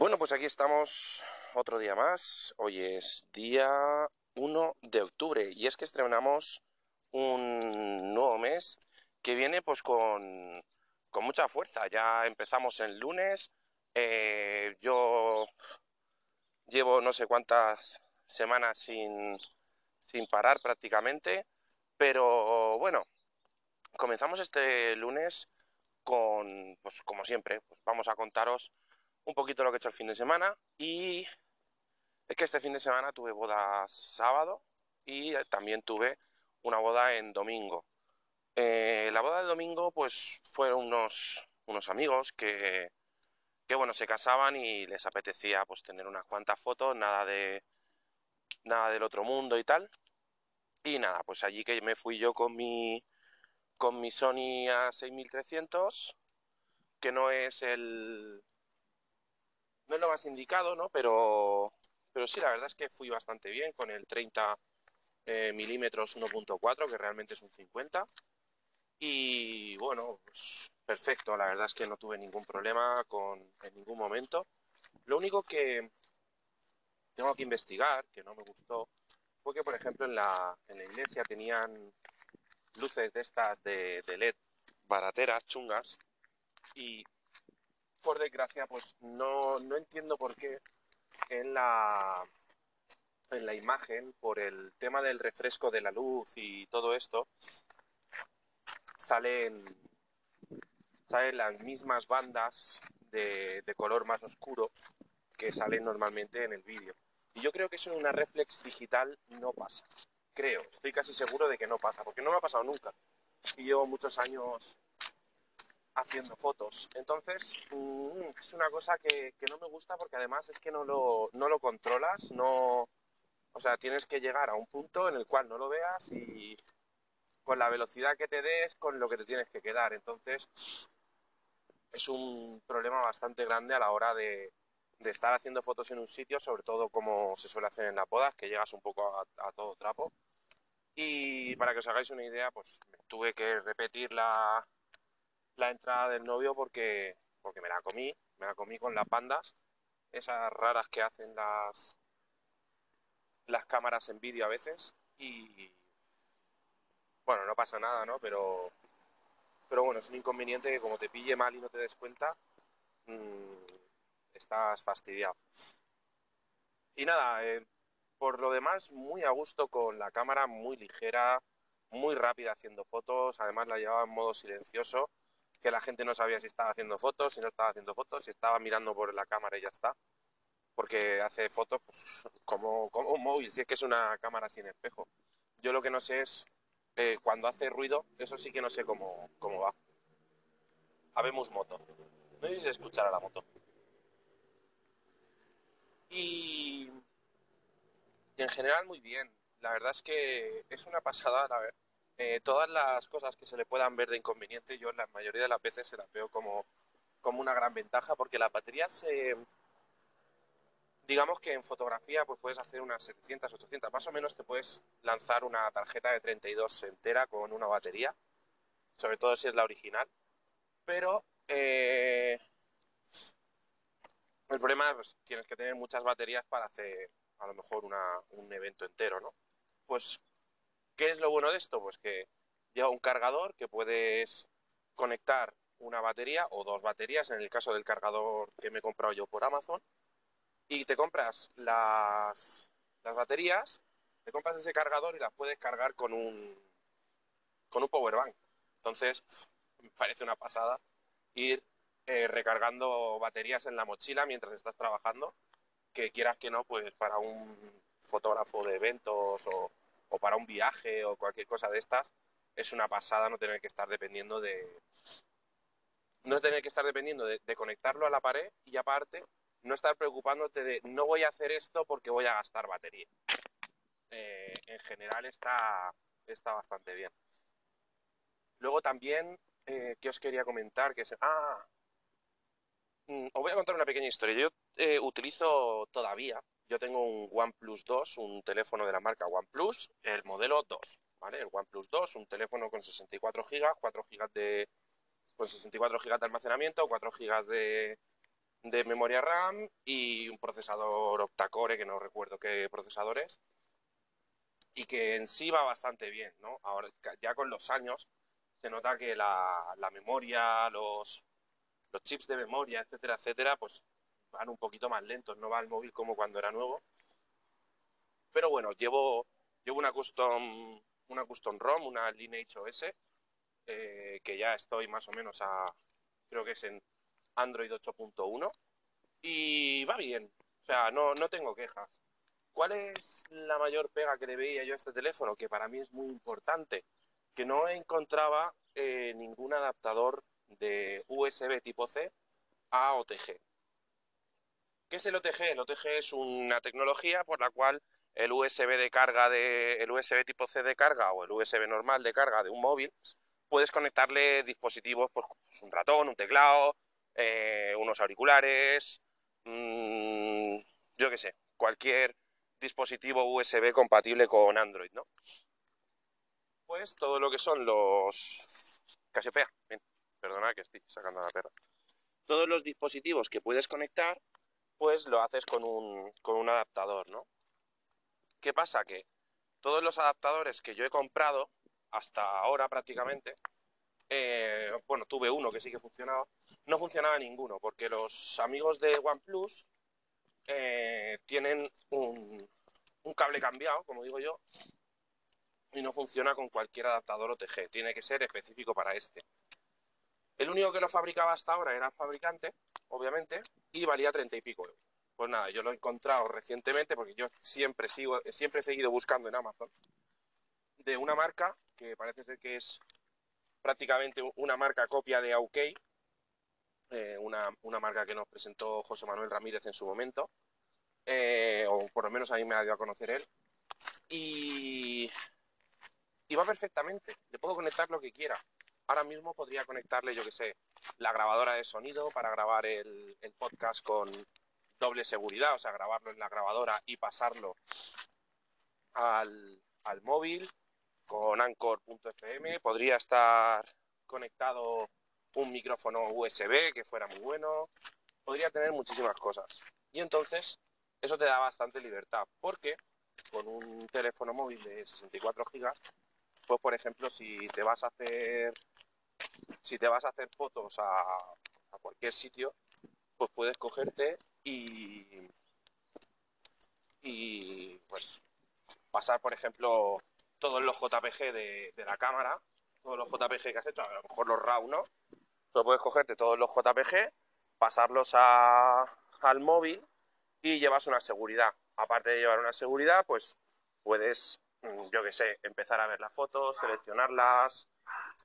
Bueno, pues aquí estamos otro día más. Hoy es día 1 de octubre y es que estrenamos un nuevo mes que viene pues con, con mucha fuerza. Ya empezamos el lunes. Eh, yo llevo no sé cuántas semanas sin, sin parar prácticamente, pero bueno, comenzamos este lunes con, pues como siempre, pues vamos a contaros un poquito lo que he hecho el fin de semana y es que este fin de semana tuve boda sábado y también tuve una boda en domingo. Eh, la boda de domingo pues fueron unos, unos amigos que, que bueno, se casaban y les apetecía pues tener unas cuantas fotos, nada de nada del otro mundo y tal. Y nada, pues allí que me fui yo con mi con mi Sony A6300, que no es el no es lo más indicado, ¿no? Pero, pero sí, la verdad es que fui bastante bien con el 30 eh, milímetros 1.4, que realmente es un 50. Y bueno, pues perfecto, la verdad es que no tuve ningún problema con, en ningún momento. Lo único que tengo que investigar, que no me gustó, fue que, por ejemplo, en la, en la iglesia tenían luces de estas de, de LED barateras, chungas, y por desgracia, pues no, no entiendo por qué en la, en la imagen, por el tema del refresco de la luz y todo esto, salen, salen las mismas bandas de, de color más oscuro que salen normalmente en el vídeo. Y yo creo que eso en una reflex digital no pasa. Creo, estoy casi seguro de que no pasa, porque no me ha pasado nunca. Y llevo muchos años haciendo fotos. Entonces, mm, es una cosa que, no me gusta porque además es que no lo, no lo controlas, no... O sea, tienes que llegar a un punto en el cual no lo veas y con la velocidad que te des, con lo que te tienes que quedar. Entonces, es un problema bastante grande a la hora de, de estar haciendo fotos en un sitio, sobre todo como se suele hacer en las bodas, que llegas un poco a, a todo trapo. Y para que os hagáis una idea, pues tuve que repetir la, la entrada del novio porque, porque me la comí, me la comí con las bandas, esas raras que hacen las, las cámaras en vídeo a veces y bueno, no pasa nada, ¿no? Pero, pero bueno, es un inconveniente que como te pille mal y no te des cuenta, mmm, estás fastidiado. Y nada, eh, por lo demás, muy a gusto con la cámara, muy ligera, muy rápida haciendo fotos, además la llevaba en modo silencioso que la gente no sabía si estaba haciendo fotos, si no estaba haciendo fotos, si estaba mirando por la cámara y ya está. Porque hace fotos pues, como, como un móvil, si es que es una cámara sin espejo. Yo lo que no sé es eh, cuando hace ruido, eso sí que no sé cómo, cómo va. Habemos moto. No sé si se escuchará la moto. Y, y en general muy bien. La verdad es que es una pasada, la verdad eh, todas las cosas que se le puedan ver de inconveniente, yo la mayoría de las veces se las veo como, como una gran ventaja, porque las baterías, eh, digamos que en fotografía pues puedes hacer unas 700, 800, más o menos te puedes lanzar una tarjeta de 32 entera con una batería, sobre todo si es la original, pero eh, el problema es pues, tienes que tener muchas baterías para hacer a lo mejor un evento entero, ¿no? Pues ¿Qué es lo bueno de esto? Pues que lleva un cargador que puedes conectar una batería o dos baterías, en el caso del cargador que me he comprado yo por Amazon, y te compras las, las baterías, te compras ese cargador y las puedes cargar con un, con un power bank. Entonces, me parece una pasada ir eh, recargando baterías en la mochila mientras estás trabajando, que quieras que no, pues para un fotógrafo de eventos o, o para un viaje o cualquier cosa de estas, es una pasada no tener que estar dependiendo de... No tener que estar dependiendo de, de conectarlo a la pared y aparte no estar preocupándote de no voy a hacer esto porque voy a gastar batería. Eh, en general está, está bastante bien. Luego también, eh, que os quería comentar? Que es, ah, mm, os voy a contar una pequeña historia. Yo eh, utilizo todavía yo tengo un OnePlus 2, un teléfono de la marca OnePlus, el modelo 2, ¿vale? El OnePlus 2, un teléfono con 64 GB, 4 GB de con 64 GB de almacenamiento, 4 GB de, de memoria RAM y un procesador octa-core, que no recuerdo qué procesador es, y que en sí va bastante bien, ¿no? Ahora, ya con los años, se nota que la, memoria, los, los chips de memoria, etcétera, etcétera, pues van un poquito más lentos, no va el móvil como cuando era nuevo. Pero bueno, llevo, llevo una custom, una custom ROM, una Lineage OS, eh, que ya estoy más o menos a, creo que es en Android 8.1, y va bien, o sea, no, no tengo quejas. ¿Cuál es la mayor pega que le veía yo a este teléfono? Que para mí es muy importante, que no encontraba eh, ningún adaptador de USB tipo C a OTG. ¿Qué es el OTG? El OTG es una tecnología por la cual el USB de carga de el USB tipo C de carga o el USB normal de carga de un móvil puedes conectarle dispositivos, pues un ratón, un teclado, eh, unos auriculares, mmm, yo qué sé, cualquier dispositivo USB compatible con Android, ¿no? Pues todo lo que son los... Casiopea, bien, perdona que estoy sacando la perra. Todos los dispositivos que puedes conectar, pues lo haces con un, con un adaptador, ¿no? ¿Qué pasa? Que todos los adaptadores que yo he comprado, hasta ahora prácticamente, eh, bueno, tuve uno que sí que funcionaba, no funcionaba ninguno, porque los amigos de OnePlus eh, tienen un, cable cambiado, como digo yo, y no funciona con cualquier adaptador OTG, tiene que ser específico para este. El único que lo fabricaba hasta ahora era el fabricante, obviamente, y valía 30 y pico euros. Pues nada, yo lo he encontrado recientemente porque yo siempre sigo, siempre he seguido buscando en Amazon de una marca que parece ser que es prácticamente una marca copia de OK, eh, una, marca que nos presentó José Manuel Ramírez en su momento, eh, o por lo menos a mí me ha dado a conocer él, y, y va perfectamente, le puedo conectar lo que quiera. Ahora mismo podría conectarle, yo que sé, la grabadora de sonido para grabar el, podcast con doble seguridad, o sea, grabarlo en la grabadora y pasarlo al, al móvil con Anchor.fm. Podría estar conectado un micrófono USB que fuera muy bueno, podría tener muchísimas cosas. Y entonces eso te da bastante libertad, porque con un teléfono móvil de 64 GB, pues por ejemplo, si te vas a hacer si te vas a hacer fotos a, a cualquier sitio, pues puedes cogerte y pues pasar, por ejemplo, todos los JPG de, la cámara, todos los JPG que has hecho, a lo mejor los RAW, ¿no? Tú puedes cogerte todos los JPG, pasarlos al móvil y llevas una seguridad. Aparte de llevar una seguridad, pues puedes, mm, yo qué sé, empezar a ver las fotos, seleccionarlas,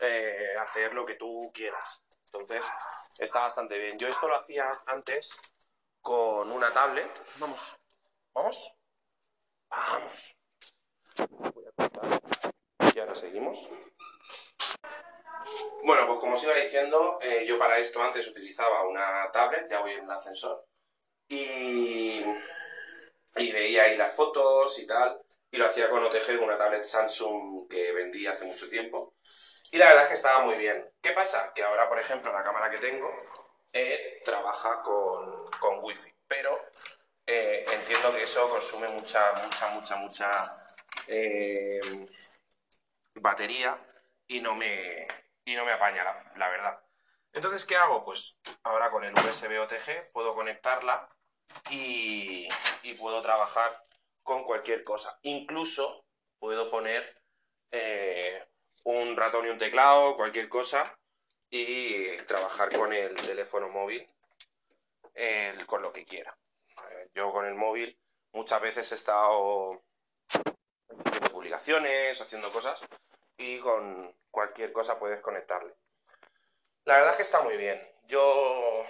eh, hacer lo que tú quieras. Entonces, está bastante bien. Yo esto lo hacía antes con una tablet. Vamos, vamos, vamos. Voy a Y ahora seguimos. Bueno, pues como os iba diciendo, eh, yo para esto antes utilizaba una tablet, ya voy en el ascensor, y, veía ahí las fotos y tal, y lo hacía con OTG, una tablet Samsung que vendí hace mucho tiempo, y la verdad es que estaba muy bien. ¿Qué pasa? Que ahora, por ejemplo, la cámara que tengo eh, trabaja con, con Wi-Fi, pero eh, entiendo que eso consume mucha, mucha, mucha, mucha batería y no me, y no me apaña, la, verdad. Entonces, ¿qué hago? Pues ahora con el USB OTG puedo conectarla y, puedo trabajar con cualquier cosa. Incluso puedo poner eh, un ratón y un teclado, cualquier cosa, y trabajar con el teléfono móvil con lo que quiera. Yo con el móvil muchas veces he estado haciendo publicaciones, haciendo cosas, y con cualquier cosa puedes conectarle. La verdad es que está muy bien. Yo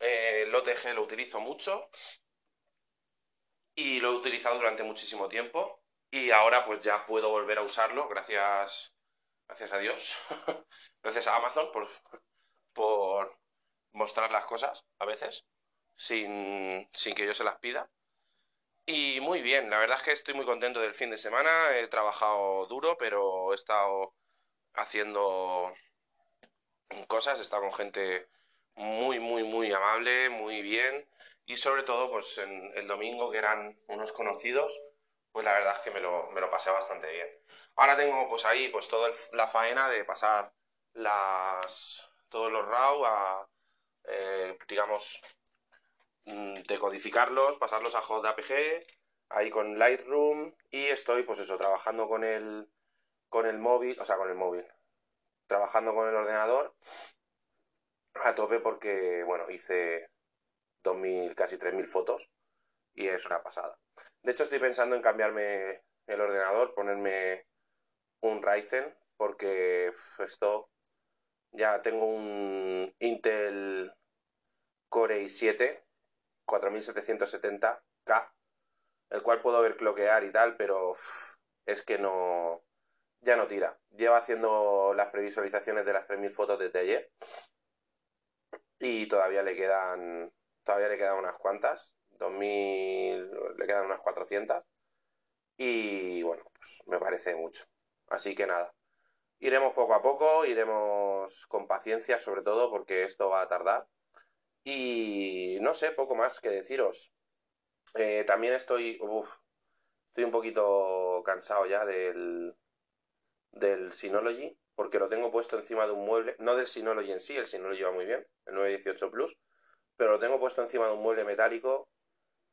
eh, el OTG lo utilizo mucho y lo he utilizado durante muchísimo tiempo y ahora pues ya puedo volver a usarlo gracias gracias a Dios, gracias a Amazon por, por mostrar las cosas a veces sin, sin que yo se las pida. Y muy bien, la verdad es que estoy muy contento del fin de semana. He trabajado duro, pero he estado haciendo cosas, he estado con gente muy, muy, muy amable, muy bien y sobre todo pues en el domingo que eran unos conocidos, pues la verdad es que me lo, me lo pasé bastante bien. Ahora tengo pues ahí pues toda la faena de pasar las todos los RAW a eh, digamos mm, decodificarlos, pasarlos a JPG, ahí con Lightroom y estoy pues eso trabajando con el con el móvil, o sea, con el móvil, trabajando con el ordenador a tope porque bueno, hice 2000 casi 3000 fotos y es una pasada. De hecho estoy pensando en cambiarme el ordenador, ponerme un Ryzen porque esto ya tengo un Intel Core i7 4770K, el cual puedo ver cloquear y tal, pero es que no, ya no tira. Lleva haciendo las previsualizaciones de las 3000 fotos desde ayer y todavía le quedan, todavía le quedan unas cuantas, 2000, le quedan unas 400 y bueno, pues me parece mucho. Así que nada, Iremos poco a poco, iremos con paciencia sobre todo porque esto va a tardar. Y no sé, poco más que deciros. Eh, también estoy, estoy un poquito cansado ya del, del Synology porque lo tengo puesto encima de un mueble, no del Synology en sí, el Synology va muy bien, el 918 Plus, pero lo tengo puesto encima de un mueble metálico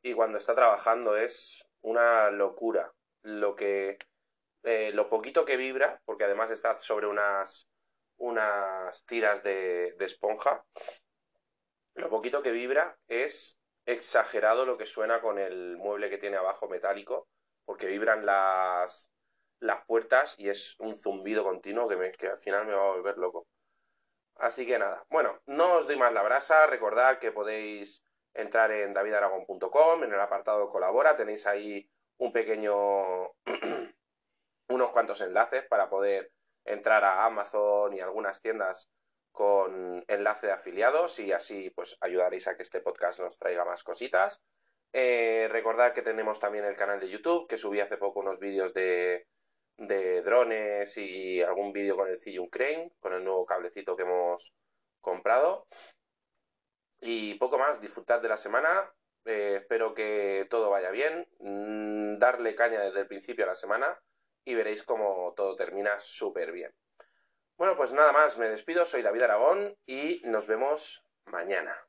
y cuando está trabajando es una locura. Lo que eh, lo poquito que vibra, porque además está sobre unas, unas tiras de, de esponja, lo poquito que vibra es exagerado lo que suena con el mueble que tiene abajo metálico, porque vibran las, las puertas y es un zumbido continuo que, me, que al final me va a volver loco. Así que nada, bueno, no os doy más la brasa, recordad que podéis entrar en davidaragon.com, en el apartado colabora, tenéis ahí un pequeño unos cuantos enlaces para poder entrar a Amazon y algunas tiendas con enlace de afiliados y así pues ayudaréis a que este podcast nos traiga más cositas. Eh, recordad que tenemos también el canal de YouTube, que subí hace poco unos vídeos de, de drones y algún vídeo con el Zillium Crane, con el nuevo cablecito que hemos comprado. Y poco más, disfrutad de la semana, eh, espero que todo vaya bien, mm, darle caña desde el principio a la semana y veréis cómo todo termina súper bien. Bueno, pues nada más, me despido, soy David Aragón y nos vemos mañana.